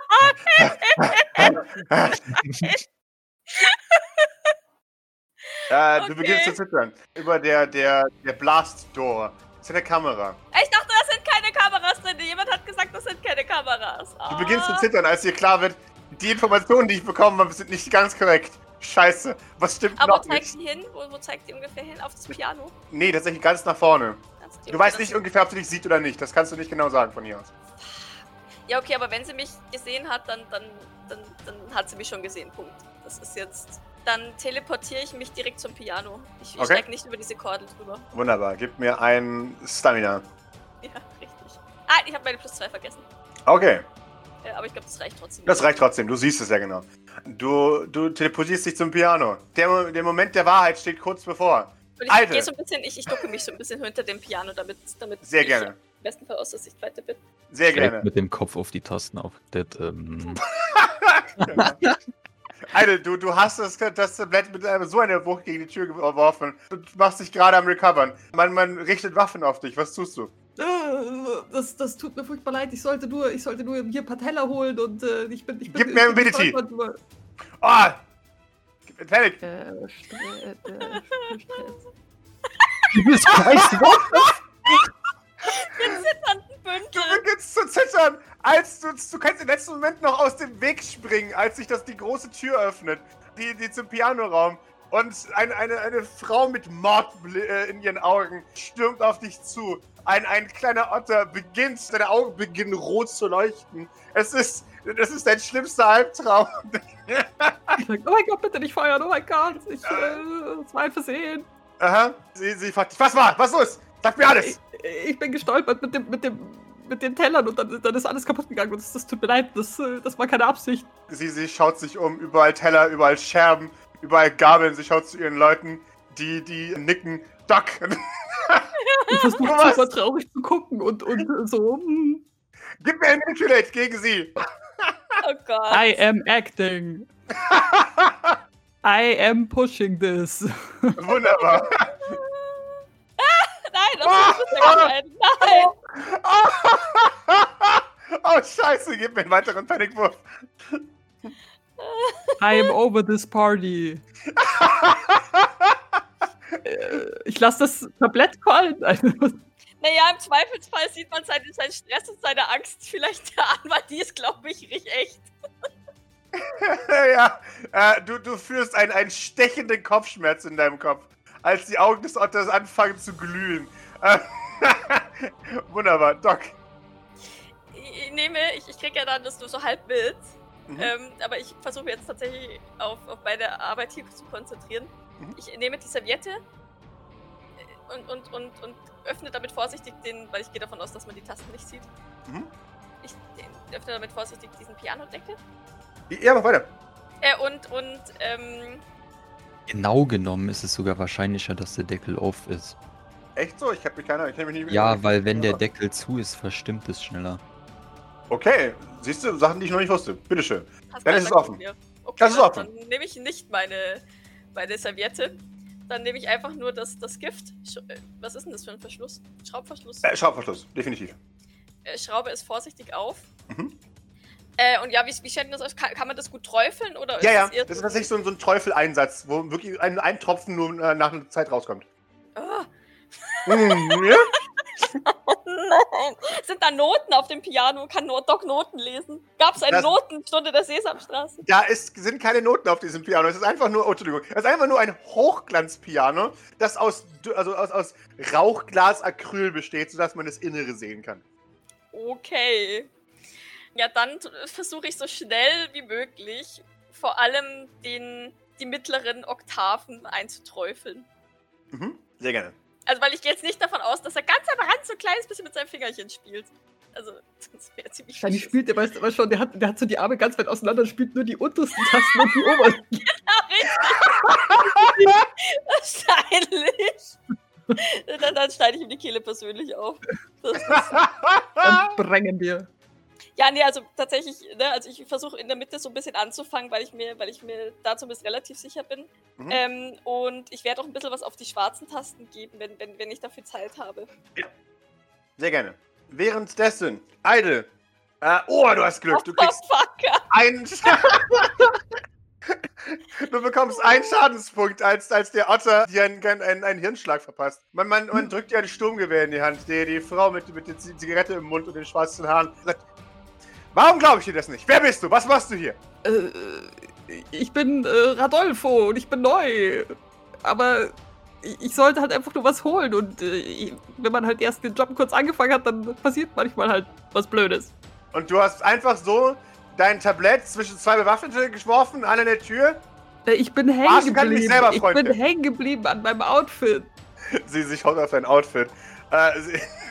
äh, Du Okay. beginnst zu zittern. Über der, der, der Blast Door. Das ist eine Kamera. Ich dachte, das sind keine Kameras drin. Jemand hat gesagt, das sind keine Kameras. Du beginnst zu Ah. zittern, als dir klar wird, die Informationen, die ich bekommen habe, sind nicht ganz korrekt. Scheiße, was stimmt Aber wo noch zeigt nicht? hin? Wo, wo zeigt die ungefähr hin? Auf das Piano? Nee, tatsächlich ganz nach vorne. Ganz Du weißt nicht ungefähr, ob sie dich sieht oder nicht. Das kannst du nicht genau sagen von hier aus. Ja, okay, aber wenn sie mich gesehen hat, dann, dann, dann, dann hat sie mich schon gesehen. Punkt. Das ist jetzt. Dann teleportiere ich mich direkt zum Piano. Ich, ich Okay. steig nicht über diese Kordel drüber. Wunderbar, gib mir ein Stamina. Ja. Ah, ich habe meine plus 2 vergessen. Okay, Äh, aber ich glaube, das reicht trotzdem. das reicht trotzdem. Du siehst es ja genau. Du, du teleportierst dich zum Piano. Der, der Moment der Wahrheit steht kurz bevor. Und ich Alter. gehe so ein bisschen, ich, ich ducke mich so ein bisschen hinter dem Piano, damit, damit Sehr ich gerne. im besten Fall aus der Sichtweite bin. Sehr gerne. mit dem Kopf auf die Tasten auf. Das, ähm, Alter, du, du hast das, das Tablett mit so einer Wucht gegen die Tür geworfen. Du machst dich gerade am Recovern. Man, man richtet Waffen auf dich. Was tust du? Äh, Das, das tut mir furchtbar leid. Ich sollte nur, ich sollte nur hier ein paar Teller holen und äh, ich bin. Ich bin Gib mir ich bin Mobility. Oh! Gib mir Panic! Äh, Stre äh, Stress. du bist scheiße. Zitternden Du Bündel. beginnst zu zittern, als du, du kannst im letzten Moment noch aus dem Weg springen, als sich das die große Tür öffnet, die, die zum Pianoraum. Und eine, eine, eine Frau mit Mord äh, in ihren Augen stürmt auf dich zu. Ein, ein kleiner Otter beginnt, seine Augen beginnen rot zu leuchten. Es ist, das ist dein schlimmster Albtraum. Oh mein Gott, bitte nicht feuern, oh mein Gott. Ich, äh, es war ein Versehen. Aha. Sie, sie fragt dich, was war? Was los? Sag mir alles! Ich, ich bin gestolpert mit dem, mit dem, mit den Tellern und dann, dann ist alles kaputt gegangen. Und das, das tut mir leid, das, äh, das war keine Absicht. Sie, sie schaut sich um, überall Teller, überall Scherben, überall Gabeln. Sie schaut zu ihren Leuten, die, die nicken. Doc! Ich versuche Was? super traurig zu gucken und, und so. hm, Gib mir ein Manipulate gegen sie! Oh Gott. I am acting. I am pushing this. Wunderbar. Nein, das ist ja gemein. Nein. oh, scheiße, gib mir einen weiteren Panikwurf. I am over this party. Ich lasse das Tablett fallen. Naja, im Zweifelsfall sieht man seinen, seinen Stress und seine Angst vielleicht an, weil die ist, glaube ich, richtig echt. ja, äh, du, du führst einen, einen stechenden Kopfschmerz in deinem Kopf, als die Augen des Otters anfangen zu glühen. Wunderbar, Doc. Ich, ich nehme, ich, ich kriege ja dann das nur so halb mit. Mhm. Ähm, aber ich versuche jetzt tatsächlich auf, auf meine Arbeit hier zu konzentrieren. Mhm. Ich nehme die Serviette und, und, und, und öffne damit vorsichtig den, weil ich gehe davon aus, dass man die Tasten nicht sieht. Mhm. Ich öffne damit vorsichtig diesen Pianodeckel. Ja, mach weiter. Äh, und, und, ähm, Genau genommen ist es sogar wahrscheinlicher, dass der Deckel auf ist. Echt so? Ich hab mich keiner, ich kenn mich nie Ja, weil wenn der Deckel zu ist, verstimmt es schneller. Okay, siehst du, Sachen, die ich noch nicht wusste. Bitteschön. hast Dann ist es offen. Okay, Das ist offen. Dann nehme ich nicht meine, meine Serviette. Dann nehme ich einfach nur das, das Gift. Äh, was ist denn das für ein Verschluss? Schraubverschluss. Äh, Schraubverschluss, definitiv. Äh, schraube es vorsichtig auf. Mhm. Äh, und ja, wie, wie stellt das aus? Kann, kann man das gut träufeln oder Ja, ja, das eher das ist tatsächlich so ein, so ein Teufeleinsatz, wo wirklich ein, ein Tropfen nur äh, nach einer Zeit rauskommt. Ah, Mhm, ja? oh nein! Sind da Noten auf dem Piano? Kann nur Doc Noten lesen? Gab es eine Das- Notenstunde der Sesamstraße? Da ist, sind keine Noten auf diesem Piano. Es ist einfach nur, oh, Entschuldigung, es ist einfach nur ein Hochglanzpiano, das aus, also aus, aus Rauchglas-Acryl besteht, sodass man das Innere sehen kann. Okay. Ja, dann versuche ich so schnell wie möglich vor allem den, die mittleren Oktaven einzuträufeln. Mhm, sehr gerne. Also, weil ich gehe jetzt nicht davon aus, dass er ganz am Rand so ein kleines bisschen mit seinem Fingerchen spielt. Also, das wäre ziemlich Wahrscheinlich fies. spielt der, weißt du, aber schon, der hat, der hat so die Arme ganz weit auseinander und spielt nur die untersten Tasten und die obersten. Ja, richtig. Wahrscheinlich. dann, dann schneide ich ihm die Kehle persönlich auf. Das ist, und brengen dir. Ja, nee, also tatsächlich, ne, also ich versuche in der Mitte so ein bisschen anzufangen, weil ich mir, weil ich mir da zumindest relativ sicher bin. Mhm. Ähm, und ich werde auch ein bisschen was auf die schwarzen Tasten geben, wenn, wenn, wenn ich dafür Zeit habe. Sehr gerne. Währenddessen, Idle. Äh, oh, du hast Glück. Du kriegst Motherfucker! einen. du bekommst einen Schadenspunkt, als, als der Otter dir einen, einen, einen Hirnschlag verpasst. Man, man, man drückt dir ein Sturmgewehr in die Hand. Die, die Frau mit, mit der Zi- Zigarette im Mund und den schwarzen Haaren sagt: Warum glaube ich dir das nicht? Wer bist du? Was machst du hier? Äh, ich bin äh, Radolfo und ich bin neu. Aber ich sollte halt einfach nur was holen. Und äh, wenn man halt erst den Job kurz angefangen hat, dann passiert manchmal halt was Blödes. Und du hast einfach so dein Tablett zwischen zwei Bewaffnete geschworfen, an der Tür. Äh, ich bin hängen geblieben. selber, ich bin hängen geblieben an meinem Outfit. Sie sich haut auf dein Outfit. Äh,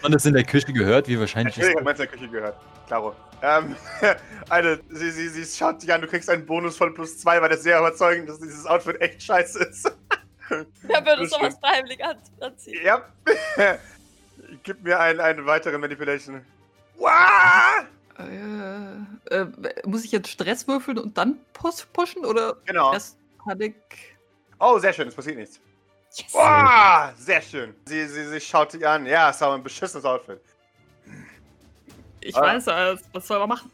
sie, Und das in der Küche gehört, wie wahrscheinlich Natürlich ist. hat man in der Küche gehört. Klaro. Ähm, eine, sie, sie, sie schaut dich an, du kriegst einen Bonus von plus zwei, weil das sehr überzeugend ist, dass dieses Outfit echt scheiße ist. Wer würde sowas freiwillig an anziehen? ja. Gib mir einen, einen weiteren Manipulation. Wow! Äh, äh, muss ich jetzt Stress würfeln und dann pus pushen? Oder Genau. erst Panik? Oh, sehr schön, es passiert nichts. Yes! Wow, sehr schön. Sie, sie, sie schaut dich an. Ja, es ist aber ein beschissenes Outfit. Ich Ah. weiß, äh, was soll man machen?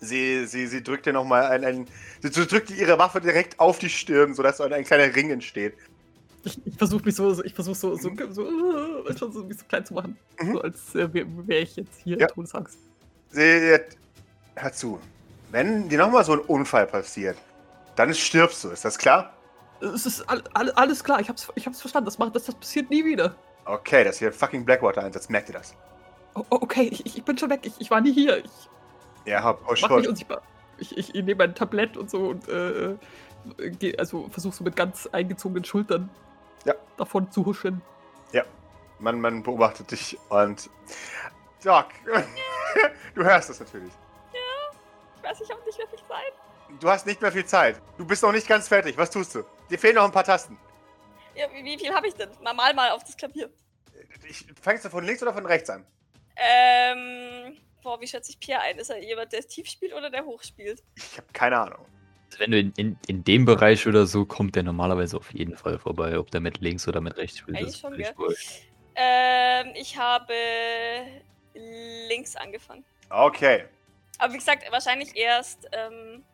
Sie, sie, sie drückt dir nochmal ein, ein. Sie drückt dir ihre Waffe direkt auf die Stirn, sodass so ein, ein kleiner Ring entsteht. Ich, ich versuche mich so, so- ich versuche so, so, so, äh, so, mich so klein zu machen. Mhm. So als äh, wäre wär ich jetzt hier Ja. in Todesangst. Sie, hör zu. Wenn dir nochmal so ein Unfall passiert, dann stirbst du, ist das klar? Es ist all, all, alles klar, ich hab's, ich hab's verstanden. Das, macht, das, das passiert nie wieder. Okay, das ist hier ein fucking Blackwater-Einsatz, merkt ihr das? Oh, oh, okay, ich, ich bin schon weg. Ich, ich war nie hier. Ich Ja, hab, push, mach mich unsichtbar. Ich, ich, ich nehme mein Tablett und so und äh, geh, also versuche so mit ganz eingezogenen Schultern Ja. davon zu huschen. Man, man beobachtet dich und. Doc, du hörst das natürlich. Ich weiß, ich habe nicht mehr viel Zeit. Du hast nicht mehr viel Zeit. Du bist noch nicht ganz fertig. Was tust du? Dir fehlen noch ein paar Tasten. Ja, wie, wie viel habe ich denn? Mal, mal mal auf das Klavier. Ich, fängst du von links oder von rechts an? Ähm, boah, wie schätze ich Pierre ein? Ist er jemand, der tief spielt oder der hoch spielt? Ich habe keine Ahnung. Also Wenn du in, in, in dem Bereich oder so, kommt der normalerweise auf jeden Fall vorbei. Ob der mit links oder mit rechts spielt, Eigentlich schon, gell? Ähm, ich habe links angefangen. Okay. Aber wie gesagt, wahrscheinlich erst, ähm,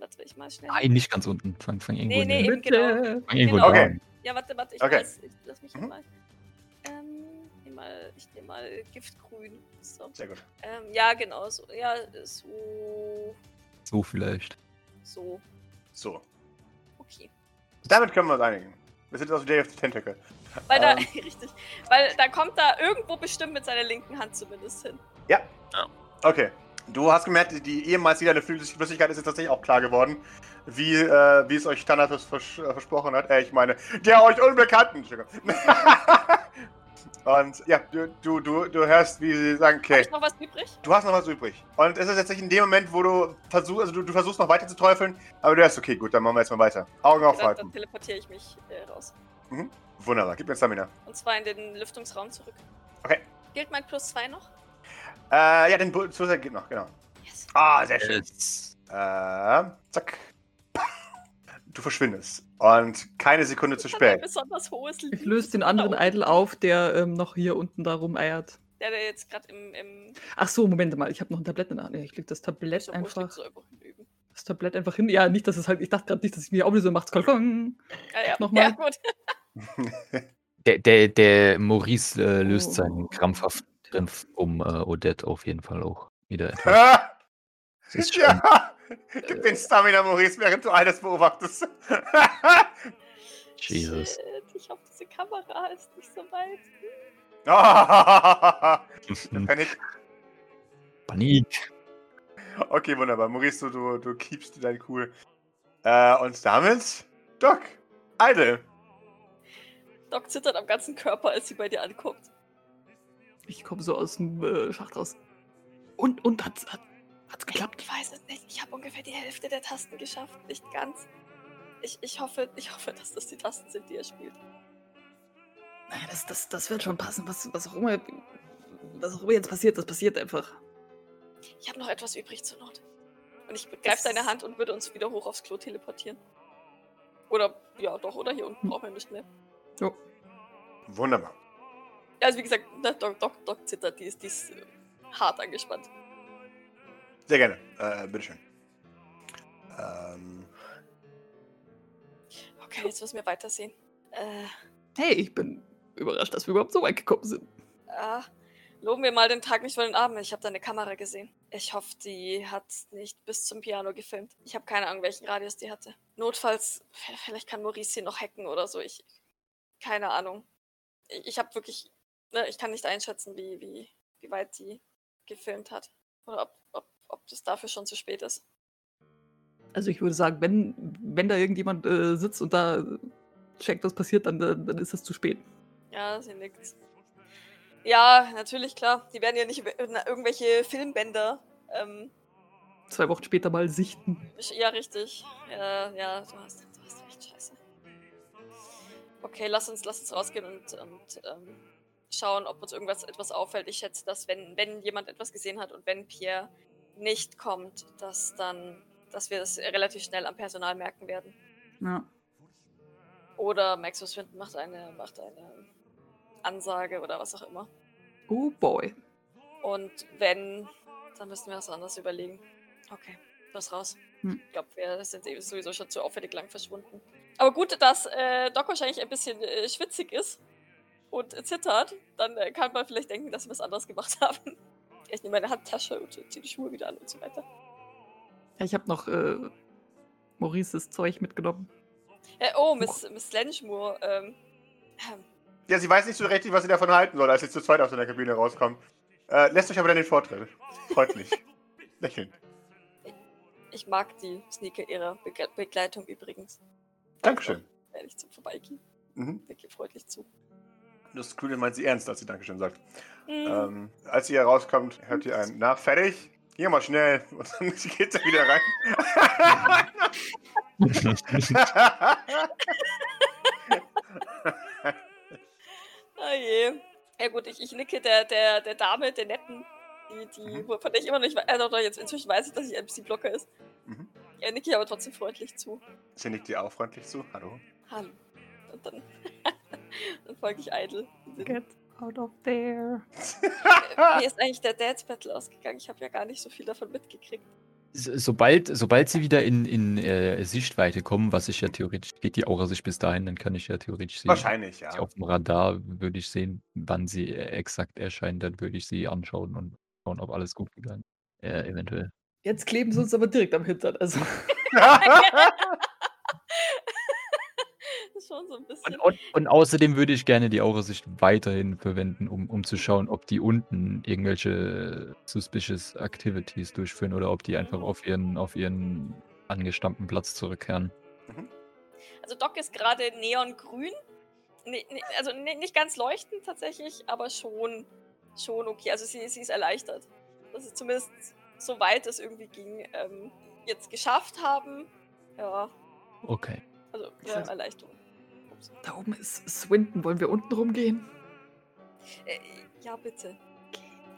warte, warte, ich mal schnell. Nein, nicht ganz unten. Fang, fang irgendwo Nee, in nee, der- eben genau. Bitte. fang irgendwo genau. Okay. Ja, warte, warte, ich Okay. weiß. Ich, lass mich Mhm. mal. Ähm, nehm mal, ich nehme mal Giftgrün. So. Sehr gut. Ähm, ja, genau, so. Ja, so. So vielleicht. So. So. Okay. Damit können wir uns einigen. Wir sind aus Day of the Tentacle. Weil da, Ähm. richtig. Weil da kommt da irgendwo bestimmt mit seiner linken Hand zumindest hin. Okay. Du hast gemerkt, die- ehemals wieder eine Flüssigkeit ist jetzt tatsächlich auch klar geworden. wie, äh, wie es euch Thanatos vers äh, versprochen hat. Äh, ich meine, der euch Unbekannten. Und ja, du, du, du, du hörst, wie sie sagen, Hab okay, ich noch was übrig? du hast noch was übrig. Und es ist jetzt nicht in dem Moment, wo du versuchst, also du, du versuchst noch weiter zu teufeln, aber du hörst, okay, gut, dann machen wir jetzt mal weiter. Augen Dann, aufhalten. dann teleportiere ich mich äh, raus. Wunderbar, gib mir Stamina. Und zwar in den Lüftungsraum zurück. Okay. Gilt mein Plus 2 noch? Äh, ja, den Zusatzgeber geht noch, genau. Yes. Ah, sehr schön. Yes. Äh, zack. Du verschwindest. Und keine Sekunde zu spät. besonders hohes Ich löse den anderen Idol auf, der ähm, noch hier unten da rumeiert. Der, der jetzt gerade im, im Ach so, Moment mal, ich habe noch ein Tablett in der Hand. Ja, Ich leg das Tablett so, einfach, das Tablett einfach hin. Ja, nicht, dass es halt, ich dachte gerade nicht, dass ich mir auflöse und macht's Kolkong. Ah, ja. Nochmal? Ja, gut. Der, der, der Maurice äh, löst Oh. seinen krampfhaften Griff um äh, Odette auf jeden Fall auch wieder etwas. Ist schon, ja! Gib den Stamina, Maurice, während du alles beobachtest. Jesus. Shit, ich hoffe, diese Kamera ist nicht so weit. Panik. Panik. Okay, wunderbar. Maurice, du, du, du keepst dein cool. Äh, und damit, Doc, Idle. Doc zittert am ganzen Körper, als sie bei dir ankommt. Ich komme so aus dem äh, Schacht raus. Und, und, hat's, hat, hat's geklappt? Ich weiß es nicht. Ich habe ungefähr die Hälfte der Tasten geschafft. Nicht ganz. Ich, ich, hoffe, ich hoffe, dass das die Tasten sind, die er spielt. Naja, das, das, das wird schon passen. Was, was, auch immer, was auch immer jetzt passiert, das passiert einfach. Ich habe noch etwas übrig zur Not. Und ich greife seine Hand und würde uns wieder hoch aufs Klo teleportieren. Oder, ja, doch, oder hier unten brauchen wir nicht mehr. Jo. Wunderbar. Ja, also wie gesagt, Doc, Doc, Doc zittert, die ist, die ist äh, hart angespannt. Sehr gerne. Äh, bitteschön. Ähm, Okay, jetzt müssen wir weitersehen. Äh, Hey, ich bin überrascht, dass wir überhaupt so weit gekommen sind. ah, loben wir mal den Tag nicht vor den Abend. Ich habe da eine Kamera gesehen. Ich hoffe, die hat nicht bis zum Piano gefilmt. Ich habe keine Ahnung, welchen Radius die hatte. Notfalls, vielleicht kann Maurice sie noch hacken oder so. Ich, keine Ahnung. Ich, ich habe wirklich, ne, ich kann nicht einschätzen, wie, wie, wie weit die gefilmt hat. Oder ob, ob, ob das dafür schon zu spät ist. Also ich würde sagen, wenn, wenn da irgendjemand äh, sitzt und da checkt, was passiert, dann, dann ist das zu spät. Ja, sie nickt. Ja, natürlich, klar. Die werden ja nicht irgendwelche Filmbänder. Ähm, Zwei Wochen später mal sichten. ja, richtig. Ja, ja, du hast, du hast recht, scheiße. Okay, lass uns, lass uns rausgehen und, und ähm, schauen, ob uns irgendwas etwas auffällt. Ich schätze, dass wenn, wenn jemand etwas gesehen hat und wenn Pierre nicht kommt, dass dann, dass wir das relativ schnell am Personal merken werden. Ja. Oder Maxus Swinton macht eine, macht eine Ansage oder was auch immer. Oh boy. Und wenn, dann müssen wir was anderes überlegen. Okay, los raus. Hm. Ich glaube, wir sind eh sowieso schon zu auffällig lang verschwunden. Aber gut, dass äh, Doc wahrscheinlich ein bisschen äh, schwitzig ist und zittert, dann äh, kann man vielleicht denken, dass wir was anderes gemacht haben. Ich nehme meine Handtasche und ziehe die Schuhe wieder an und so weiter. Ja, ich habe noch äh, Maurices Zeug mitgenommen. Äh, oh, Miss, Miss Lenschmur. Ähm, ja, sie weiß nicht so richtig, was sie davon halten soll, als sie zu zweit aus der Kabine rauskommt. Äh, lässt euch aber dann den Vortritt. Freundlich. Lächeln. ich mag die Sneaker ihrer Begle Begleitung übrigens. Dankeschön. Werde ich zum Vorbeigehen. Mhm. Nicke freundlich zu. Das Grüne meint sie ernst, als sie Dankeschön sagt. Hm. Ähm, als sie herauskommt, hört ihr ein, na, fertig? Geh mal schnell. Und dann geht sie wieder rein. Ah je. Ja gut, ich, ich nicke der, der, der Dame, der Netten, die, die, Mhm. von der ich immer noch nicht weiß, also doch, jetzt inzwischen weiß ich, dass sie ein bisschen Blocker ist. Mhm. Ja, nicke ich aber trotzdem freundlich zu. sie nickt dir auch freundlich zu. Hallo. Hallo. Und dann folge ich eitel. Get out of there. Mir ist eigentlich der Dance Battle ausgegangen. Ich habe ja gar nicht so viel davon mitgekriegt. So- Sobald, sobald sie wieder in, in äh, Sichtweite kommen, was ich ja theoretisch, geht die Aura sich bis dahin, dann kann ich ja theoretisch sehen. Wahrscheinlich, ja. Auf dem Radar würde ich sehen, wann sie äh, exakt erscheint, dann würde ich sie anschauen und schauen, ob alles gut gegangen ist. Äh, eventuell. Jetzt kleben sie uns aber direkt am Hintern. Also, so ein bisschen. Und, und, und außerdem würde ich gerne die Aura-Sicht weiterhin verwenden, um, um zu schauen, ob die unten irgendwelche suspicious Activities durchführen oder ob die einfach auf ihren, auf ihren angestammten Platz zurückkehren. Also Doc ist gerade neongrün. Nee, nee, also nee, nicht ganz leuchtend tatsächlich, aber schon, schon okay. Also sie, sie ist erleichtert. Dass sie zumindest so weit es irgendwie ging, ähm, jetzt geschafft haben. Ja, Okay. also ja, Erleichterung. Da oben ist Swinton. Wollen wir unten rumgehen? Äh, ja, bitte.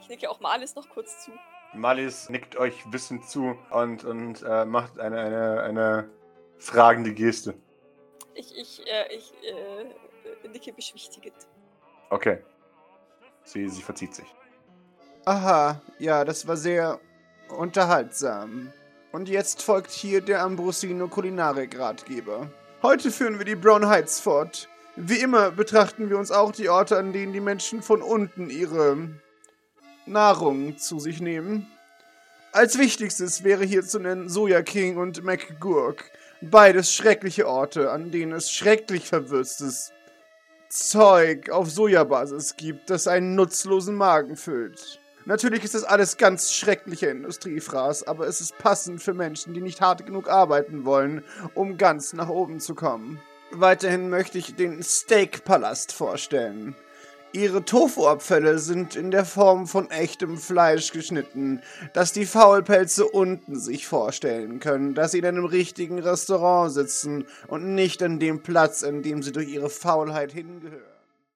Ich nicke auch Malis noch kurz zu. Malis nickt euch wissend zu und, und äh, macht eine, eine, eine fragende Geste. Ich, ich, äh, ich äh, nicke beschwichtigend. Okay. Sie, sie verzieht sich. Aha, ja, das war sehr unterhaltsam. Und jetzt folgt hier der Ambrosino Kulinarik-Ratgeber. Heute führen wir die Brown Heights fort. Wie immer betrachten wir uns auch die Orte, an denen die Menschen von unten ihre Nahrung zu sich nehmen. Als wichtigstes wäre hier zu nennen Soja King und McGurk. Beides schreckliche Orte, an denen es schrecklich verwürztes Zeug auf Sojabasis gibt, das einen nutzlosen Magen füllt. Natürlich ist das alles ganz schrecklicher Industriefraß, aber es ist passend für Menschen, die nicht hart genug arbeiten wollen, um ganz nach oben zu kommen. Weiterhin möchte ich den Steakpalast vorstellen. Ihre Tofu-Abfälle sind in der Form von echtem Fleisch geschnitten, dass die Faulpelze unten sich vorstellen können, dass sie in einem richtigen Restaurant sitzen und nicht an dem Platz, an dem sie durch ihre Faulheit hingehören.